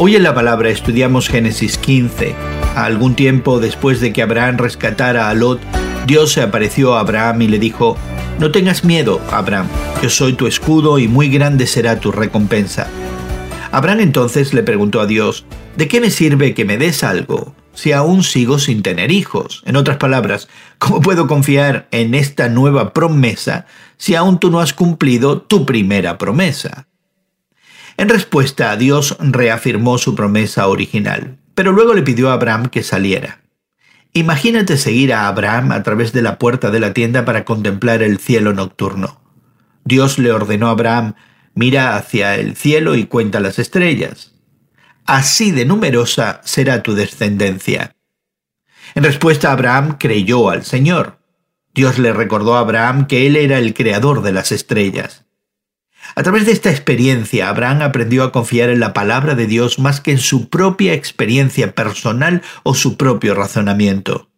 Hoy en la palabra estudiamos Génesis 15. A algún tiempo después de que Abraham rescatara a Lot, Dios se apareció a Abraham y le dijo, No tengas miedo, Abraham, yo soy tu escudo y muy grande será tu recompensa. Abraham entonces le preguntó a Dios, ¿de qué me sirve que me des algo si aún sigo sin tener hijos? En otras palabras, ¿cómo puedo confiar en esta nueva promesa si aún tú no has cumplido tu primera promesa? En respuesta, Dios reafirmó su promesa original, pero luego le pidió a Abraham que saliera. Imagínate seguir a Abraham a través de la puerta de la tienda para contemplar el cielo nocturno. Dios le ordenó a Abraham, mira hacia el cielo y cuenta las estrellas. Así de numerosa será tu descendencia. En respuesta, Abraham creyó al Señor. Dios le recordó a Abraham que él era el creador de las estrellas. A través de esta experiencia, Abraham aprendió a confiar en la palabra de Dios más que en su propia experiencia personal o su propio razonamiento.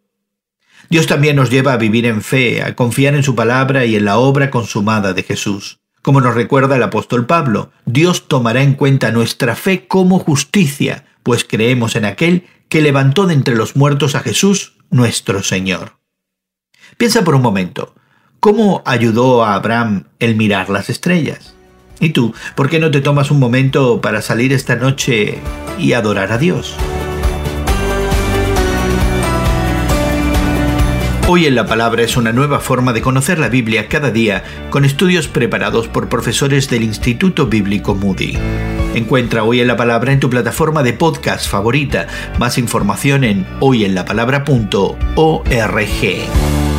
Dios también nos lleva a vivir en fe, a confiar en su palabra y en la obra consumada de Jesús. Como nos recuerda el apóstol Pablo, Dios tomará en cuenta nuestra fe como justicia, pues creemos en aquel que levantó de entre los muertos a Jesús, nuestro Señor. Piensa por un momento, ¿cómo ayudó a Abraham el mirar las estrellas? ¿Y tú, por qué no te tomas un momento para salir esta noche y adorar a Dios? Hoy en la Palabra es una nueva forma de conocer la Biblia cada día con estudios preparados por profesores del Instituto Bíblico Moody. Encuentra Hoy en la Palabra en tu plataforma de podcast favorita. Más información en hoyenlapalabra.org.